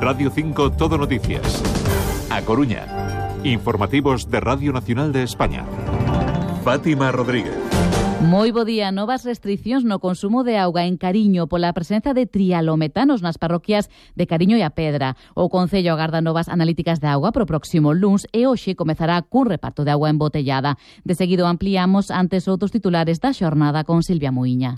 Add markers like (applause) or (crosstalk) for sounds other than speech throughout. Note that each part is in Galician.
Radio 5 Todo Noticias. A Coruña. Informativos de Radio Nacional de España. Fátima Rodríguez. Moi bo día, novas restriccións no consumo de auga en Cariño pola presenza de trialometanos nas parroquias de Cariño e a Pedra. O Concello agarda novas analíticas de auga pro próximo luns e hoxe comezará cun reparto de auga embotellada. De seguido ampliamos antes outros titulares da xornada con Silvia Muiña.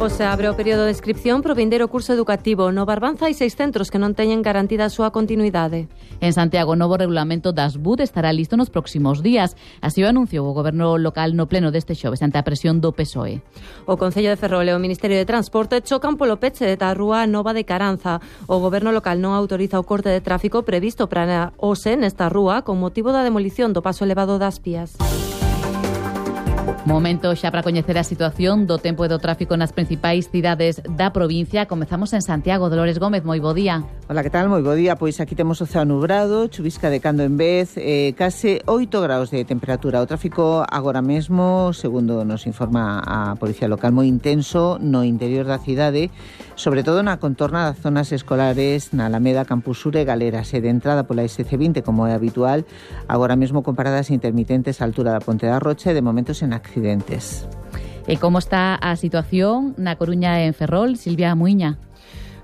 O se abre o período de inscripción pro vindeiro curso educativo. No Barbanza hai seis centros que non teñen garantida a súa continuidade. En Santiago, o novo regulamento das BUD estará listo nos próximos días. Así o anunciou o goberno local no pleno deste xoves ante a presión do PSOE. O Concello de Ferrol e o Ministerio de Transporte chocan polo peche da Rúa Nova de Caranza. O goberno local non autoriza o corte de tráfico previsto para OSE nesta rúa con motivo da demolición do paso elevado das pías. Momento xa para coñecer a situación do tempo e do tráfico nas principais cidades da provincia. Comezamos en Santiago. Dolores Gómez, moi bo día. Hola, que tal? Moi bo día. Pois aquí temos o ceo nubrado, chuvisca de cando en vez, eh, case 8 graus de temperatura. O tráfico agora mesmo, segundo nos informa a Policía Local, moi intenso no interior da cidade, sobre todo na contorna das zonas escolares na Alameda Campusure Galeras e de entrada pola SC20 como é habitual, agora mesmo con paradas intermitentes á altura da Ponte da Rocha e de momentos en accidentes. E como está a situación na Coruña e en Ferrol, Silvia Muiña?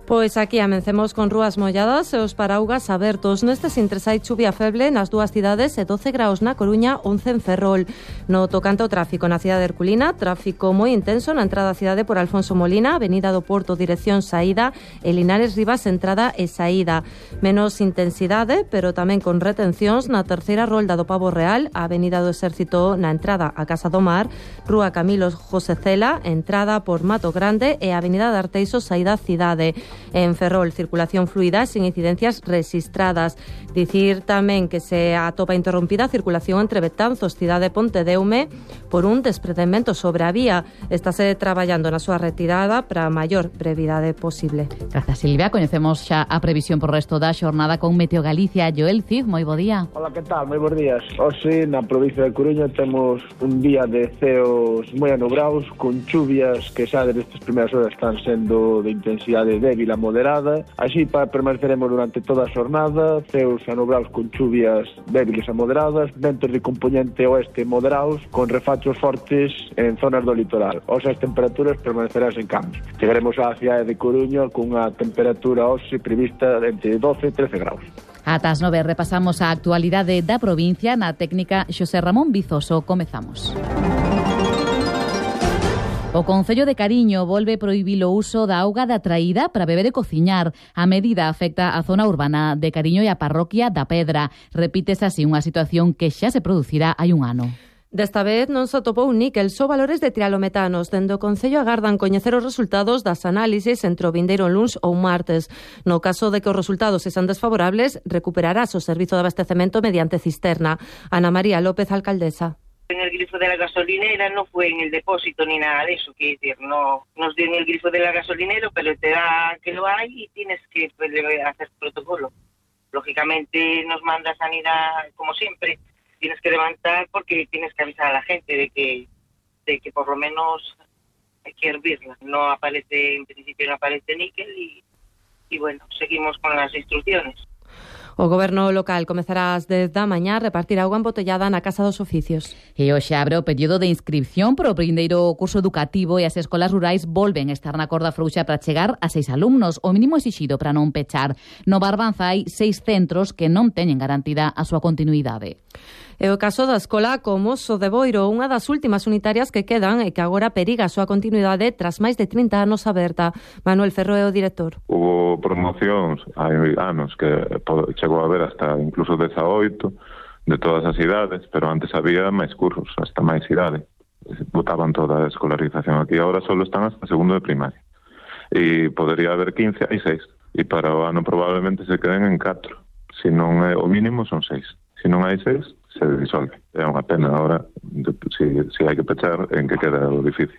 Pois aquí amencemos con rúas molladas e os paraugas abertos. Neste sintres hai chuvia feble nas dúas cidades e 12 graus na Coruña, 11 en Ferrol. No tocante ao tráfico na cidade de Herculina, tráfico moi intenso na entrada á cidade por Alfonso Molina, Avenida do Porto, dirección saída, e Linares Rivas, entrada e saída. Menos intensidade, pero tamén con retencións na terceira rolda do Pavo Real, Avenida do Exército na entrada a Casa do Mar, Rúa Camilo José Cela, entrada por Mato Grande e Avenida de Arteixo, saída cidade en Ferrol. Circulación fluida sin incidencias registradas. Dicir tamén que se atopa interrompida a circulación entre Betanzos, cidade de Pontedeume, por un desprendemento sobre a vía. Estáse traballando na súa retirada para a maior brevidade posible. Grazas, Silvia. Coñecemos xa a previsión por resto da xornada con Meteo Galicia. Joel Cid, moi bo día. Hola, que tal? Moi bons días. Hoxe, na provincia de Coruña, temos un día de ceos moi anobrados, con chuvias que xa desde estas primeiras horas están sendo de intensidade débil vila moderada. Así permaneceremos durante toda a xornada, ceos anobrados con chuvias débiles a moderadas, ventos de componente oeste moderados, con refachos fortes en zonas do litoral. Os as temperaturas permanecerán sen cambios. Chegaremos á cidade de Coruña cunha temperatura hoxe prevista entre 12 e 13 graus. Ata as 9 repasamos a actualidade da provincia na técnica Xosé Ramón Bizoso. Comezamos. O Concello de Cariño volve prohibir o uso da auga da traída para beber e cociñar. A medida afecta a zona urbana de Cariño e a parroquia da Pedra. Repítese así unha situación que xa se producirá hai un ano. Desta vez non se atopou níquel, só valores de trialometanos. Dende o Concello agardan coñecer os resultados das análises entre o vindeiro luns ou martes. No caso de que os resultados sexan desfavorables, recuperarás o servizo de abastecemento mediante cisterna. Ana María López, alcaldesa. En el grifo de la gasolinera, no fue en el depósito ni nada de eso, que decir, no nos dio en el grifo de la gasolinera, pero te da que lo hay y tienes que pues, hacer protocolo. Lógicamente nos manda sanidad, como siempre, tienes que levantar porque tienes que avisar a la gente de que, de que por lo menos hay que hervirla. No aparece, en principio no aparece níquel y, y bueno, seguimos con las instrucciones. O goberno local comezará ás 10 da mañá a repartir auga embotellada na Casa dos Oficios. E hoxe abre o período de inscripción para o primeiro curso educativo e as escolas rurais volven a estar na corda frouxa para chegar a seis alumnos, o mínimo exixido para non pechar. No Barbanza hai seis centros que non teñen garantida a súa continuidade. É o caso da escola como Mozo de Boiro, unha das últimas unitarias que quedan e que agora periga a súa continuidade tras máis de 30 anos aberta. Manuel Ferro é o director. Hubo promocións hai anos que chegou a haber hasta incluso 18 de todas as idades, pero antes había máis cursos, hasta máis idade. Botaban toda a escolarización aquí, agora só están hasta segundo de primaria. E podería haber 15, hai 6. E para o ano probablemente se queden en 4. Se non é o mínimo son 6. Se non hai 6, se disolve. É unha pena agora se, se hai que pechar en que queda o edificio.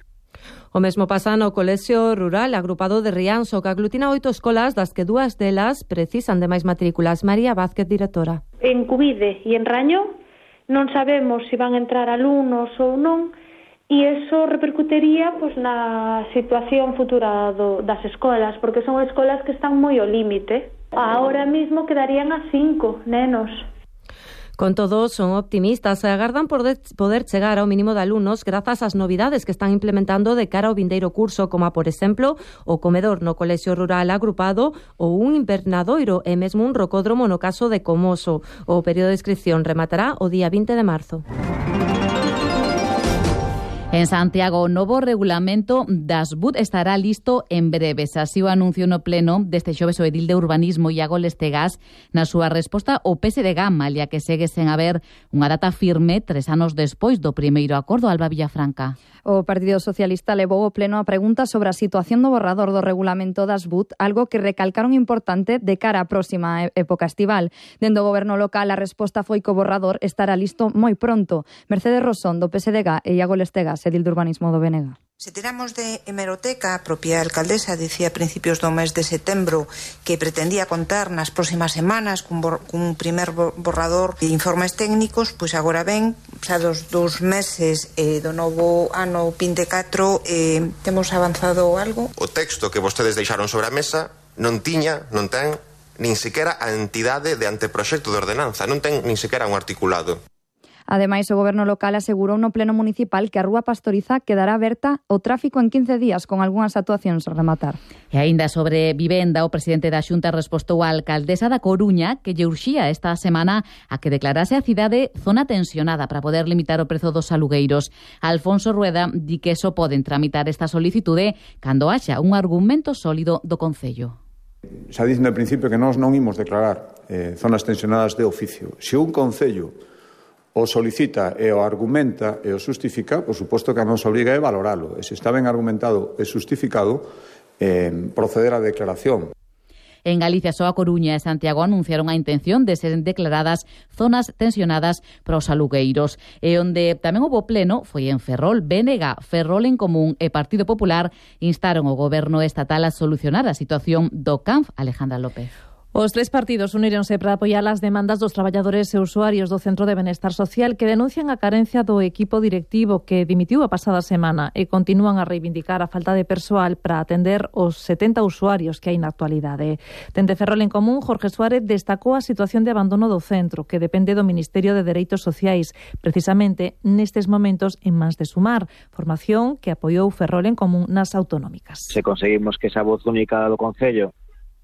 O mesmo pasa no Colexio Rural agrupado de Rianxo, que aglutina oito escolas, das que dúas delas precisan de máis matrículas. María Vázquez, directora. En Cubide e en Raño non sabemos se si van entrar alumnos ou non, e eso repercutería pois, na situación futura do, das escolas, porque son escolas que están moi ao límite. Agora mismo quedarían a cinco nenos. Con todo, son optimistas e agardan poder, poder chegar ao mínimo de alumnos grazas ás novidades que están implementando de cara ao vindeiro curso, como por exemplo o comedor no colexio rural agrupado ou un invernadoiro e mesmo un rocódromo no caso de Comoso. O período de inscripción rematará o día 20 de marzo. En Santiago, o novo regulamento das BUT estará listo en breves. Así o anuncio no pleno deste xoves o edil de urbanismo Iago Lestegas na súa resposta ao PSDG, malia que segue sen haber unha data firme tres anos despois do primeiro acordo Alba Villafranca. O Partido Socialista levou o pleno a pregunta sobre a situación do borrador do regulamento das BUT, algo que recalcaron importante de cara á próxima época estival. Dendo o goberno local, a resposta foi que o borrador estará listo moi pronto. Mercedes Rosón, do PSDG e Iago Lestegas edil de Urbanismo do Benega. Se tiramos de hemeroteca, a propia alcaldesa dicía a principios do mes de setembro que pretendía contar nas próximas semanas cun, bor, cun primer borrador de informes técnicos, pois agora ben, xa dos dous meses eh, do novo ano 24, eh, temos avanzado algo? O texto que vostedes deixaron sobre a mesa non tiña, non ten, nin sequera a entidade de anteproxecto de ordenanza, non ten nin sequera un articulado. Ademais, o goberno local asegurou no pleno municipal que a rúa Pastoriza quedará aberta ao tráfico en 15 días con algunhas actuacións a rematar. E aínda sobre vivenda, o presidente da Xunta respostou á alcaldesa da Coruña que lle urxía esta semana a que declarase a cidade zona tensionada para poder limitar o prezo dos alugueiros. Alfonso Rueda di que só poden tramitar esta solicitude cando haxa un argumento sólido do Concello. Xa dicen ao principio que nós non imos declarar eh, zonas tensionadas de oficio. Se un Concello o solicita e o argumenta e o justifica, por suposto que a nos obriga é valoralo. E se está ben argumentado e justificado, eh, proceder á declaración. En Galicia, só a Coruña e Santiago anunciaron a intención de ser declaradas zonas tensionadas para os alugueiros. E onde tamén houve pleno foi en Ferrol. Bénega, Ferrol en Común e Partido Popular instaron o goberno estatal a solucionar a situación do CANF Alejandra López. Os tres partidos uníronse para apoiar as demandas dos traballadores e usuarios do Centro de Benestar Social que denuncian a carencia do equipo directivo que dimitiu a pasada semana e continúan a reivindicar a falta de persoal para atender os 70 usuarios que hai na actualidade. Dende Ferrol en Común, Jorge Suárez destacou a situación de abandono do centro que depende do Ministerio de Dereitos Sociais, precisamente nestes momentos en mans de Sumar, formación que apoiou Ferrol en Común nas autonómicas. Se conseguimos que esa voz única do Concello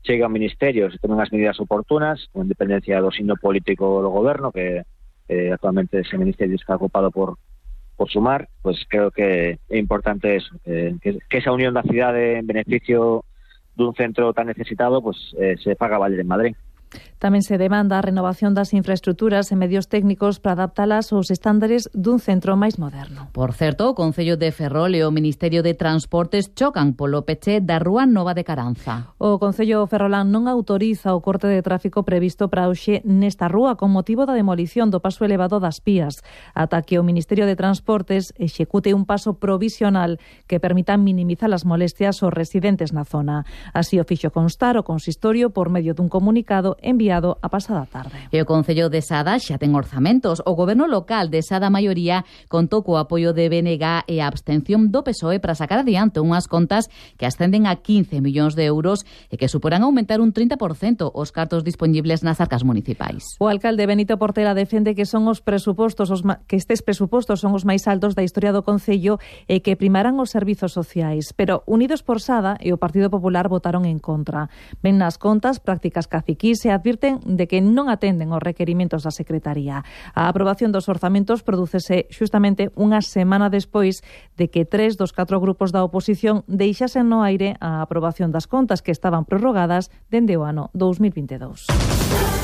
chegue ao Ministerio se tomen as medidas oportunas, con independencia do signo político do goberno, que eh, actualmente ese Ministerio está ocupado por por sumar, pues creo que é importante eso, que, esa unión da cidade en beneficio dun centro tan necesitado, pues eh, se paga valer en Madrid. Tamén se demanda a renovación das infraestructuras e medios técnicos para adaptalas aos estándares dun centro máis moderno. Por certo, o Concello de Ferrol e o Ministerio de Transportes chocan polo peche da Rúa Nova de Caranza. O Concello Ferrolán non autoriza o corte de tráfico previsto para hoxe nesta rúa con motivo da demolición do paso elevado das Pías, ata que o Ministerio de Transportes execute un paso provisional que permita minimizar as molestias aos residentes na zona. Así o fixo constar o consistorio por medio dun comunicado enviado a pasada tarde. E o Concello de Sada xa ten orzamentos. O goberno local de Sada Maioría contou co apoio de BNG e a abstención do PSOE para sacar adiante unhas contas que ascenden a 15 millóns de euros e que suporán aumentar un 30% os cartos disponibles nas arcas municipais. O alcalde Benito Portela defende que son os presupostos os que estes presupostos son os máis altos da historia do Concello e que primarán os servizos sociais. Pero Unidos por Sada e o Partido Popular votaron en contra. Ven nas contas prácticas caciquís e advirten de que non atenden os requerimentos da Secretaría. A aprobación dos orzamentos prodúcese xustamente unha semana despois de que tres dos catro grupos da oposición deixasen no aire a aprobación das contas que estaban prorrogadas dende o ano 2022.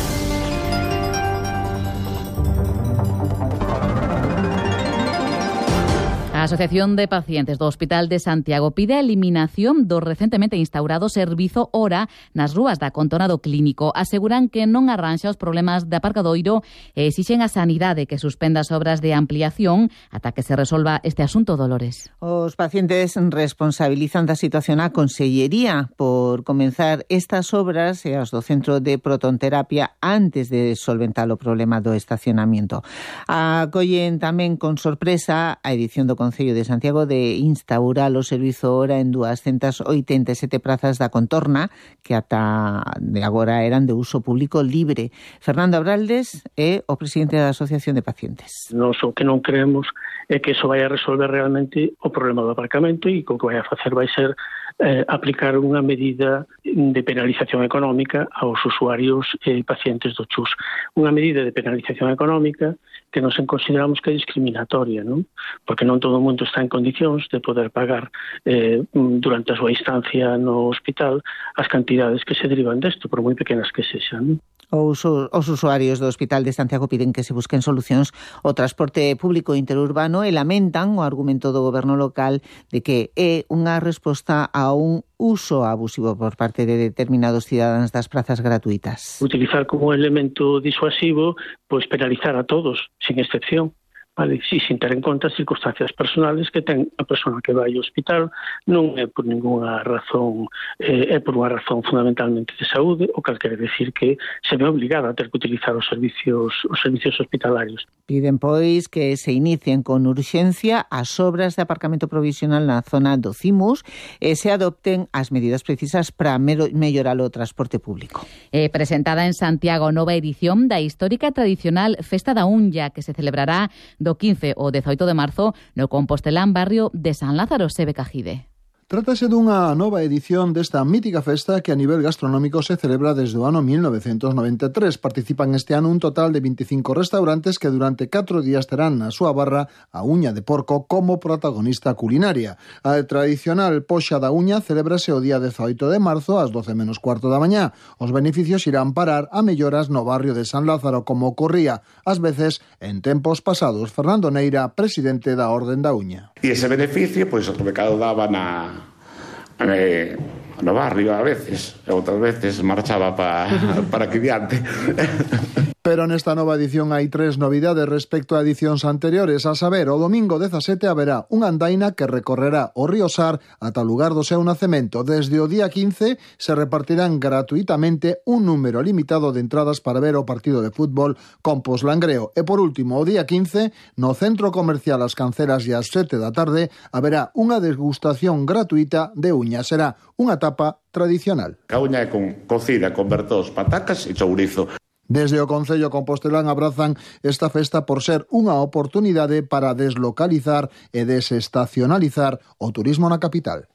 Asociación de Pacientes do Hospital de Santiago pide a eliminación do recentemente instaurado servizo hora nas rúas da Contornado clínico. Aseguran que non arranxa os problemas de aparcadoiro e exixen a sanidade que suspenda as obras de ampliación ata que se resolva este asunto, Dolores. Os pacientes responsabilizan da situación a Consellería por comenzar estas obras e aos do Centro de Protonterapia antes de solventar o problema do estacionamiento. Acollen tamén con sorpresa a edición do Concello Concello de Santiago de instaurar o servizo ora en 287 prazas da contorna que ata de agora eran de uso público libre. Fernando Abraldes é o presidente da Asociación de Pacientes. Nos o que non creemos é que eso vai a resolver realmente o problema do aparcamento e o que vai a facer vai ser eh, aplicar unha medida de penalización económica aos usuarios e eh, pacientes do CHUS. Unha medida de penalización económica que nos consideramos que é discriminatoria, non? porque non todo o mundo está en condicións de poder pagar eh, durante a súa instancia no hospital as cantidades que se derivan desto, por moi pequenas que sexan. Non? Os, os usuarios do Hospital de Santiago piden que se busquen solucións ao transporte público interurbano e lamentan o argumento do goberno local de que é unha resposta a un uso abusivo por parte de determinados cidadáns das prazas gratuitas. Utilizar como elemento disuasivo, pois penalizar a todos, sin excepción vale? Si, sin ter en conta as circunstancias personales que ten a persona que vai ao hospital, non é por ninguna razón, eh, é por unha razón fundamentalmente de saúde, o cal quere decir que se ve obligada a ter que utilizar os servicios, os servicios hospitalarios. Piden, pois, que se inicien con urxencia as obras de aparcamento provisional na zona do CIMUS e se adopten as medidas precisas para mellorar o transporte público. Eh, presentada en Santiago nova edición da histórica tradicional Festa da Unlla, que se celebrará do 15 ao 18 de marzo no Compostelán barrio de San Lázaro Sebe Cajide. Trátase dunha nova edición desta mítica festa que a nivel gastronómico se celebra desde o ano 1993. Participan este ano un total de 25 restaurantes que durante 4 días terán na súa barra a uña de porco como protagonista culinaria. A tradicional poxa da uña celebrase o día 18 de marzo ás 12 menos cuarto da mañá. Os beneficios irán parar a melloras no barrio de San Lázaro como ocorría ás veces en tempos pasados. Fernando Neira, presidente da Orden da Uña. E ese beneficio, pois, pues, o que daba na And. no barrio a veces, e outras veces marchaba pa, (laughs) para que diante. (laughs) Pero nesta nova edición hai tres novidades respecto a edicións anteriores, a saber, o domingo 17 haberá unha andaina que recorrerá o río Sar ata o lugar do seu nacemento. Desde o día 15 se repartirán gratuitamente un número limitado de entradas para ver o partido de fútbol con Poslangreo. E por último, o día 15, no Centro Comercial As Canceras e as 7 da tarde, haberá unha degustación gratuita de uña. Será unha tarde tapa tradicional. Cauña é con cocida con bertós, patacas e chourizo. Desde o Concello Compostelán abrazan esta festa por ser unha oportunidade para deslocalizar e desestacionalizar o turismo na capital.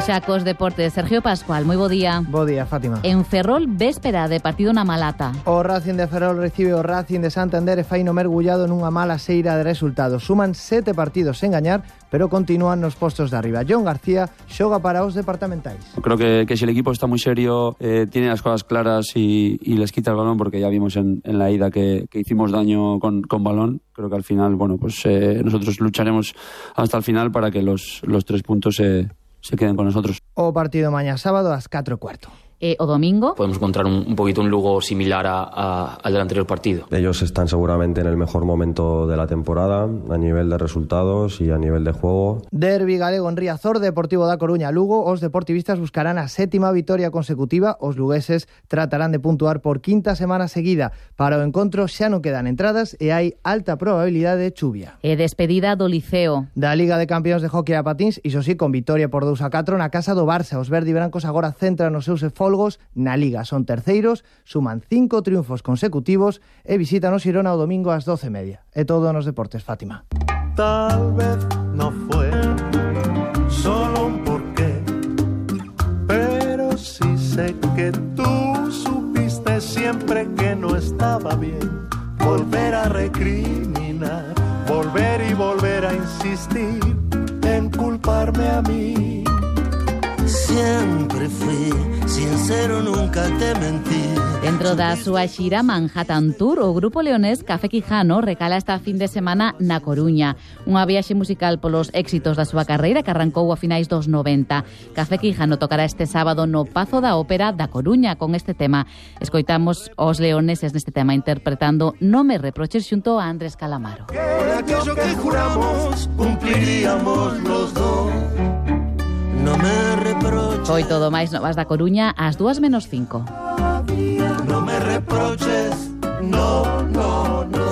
Xa cos deportes. Sergio Pascual, moi bo día. Bo día, Fátima. En Ferrol, véspera de partido na Malata. O Racing de Ferrol recibe o Racing de Santander e faino mergullado nunha mala seira de resultados. Suman sete partidos sen gañar, pero continúan nos postos de arriba. John García xoga para os departamentais. Creo que, que si el equipo está muy serio, eh, tiene las cosas claras y, y, les quita el balón, porque ya vimos en, en la ida que, que hicimos daño con, con, balón. Creo que al final, bueno, pues eh, nosotros lucharemos hasta el final para que los, los tres puntos se, se queden con nosotros. O partido mañana sábado a las 4 y cuarto. eh, o domingo. Podemos encontrar un, un poquito un Lugo similar a, a, al del anterior partido. Ellos están seguramente en el mejor momento de la temporada a nivel de resultados y a nivel de juego. Derby galego en Riazor, Deportivo da Coruña, Lugo, os deportivistas buscarán a sétima vitoria consecutiva, os lugueses tratarán de puntuar por quinta semana seguida. Para o encontro xa non quedan entradas e hai alta probabilidade de chuvia. E despedida do Liceo. Da Liga de Campeóns de Hockey a Patins, iso sí, con vitoria por 2 a 4 na casa do Barça. Os verdibrancos agora centran os seus na Liga. Son terceiros, suman cinco triunfos consecutivos e visitan o Xirona o domingo ás 12 media. É todo nos deportes, Fátima. Tal vez no fue solo un porqué, pero sí sé que tú supiste siempre que no estaba bien volver a recriminar, volver y volver a insistir en culparme a mí. Siempre fui sincero, nunca te mentí. Dentro da súa xira Manhattan Tour, o grupo leonés Café Quijano recala esta fin de semana na Coruña. Unha viaxe musical polos éxitos da súa carreira que arrancou a finais dos 90. Café Quijano tocará este sábado no Pazo da Ópera da Coruña con este tema. Escoitamos os leoneses neste tema interpretando No me reproches xunto a Andrés Calamaro. Que, aquello que juramos cumpliríamos los dos no me reproches. Foi todo máis novas da Coruña ás 2 menos 5. No me reproches, no, no, no.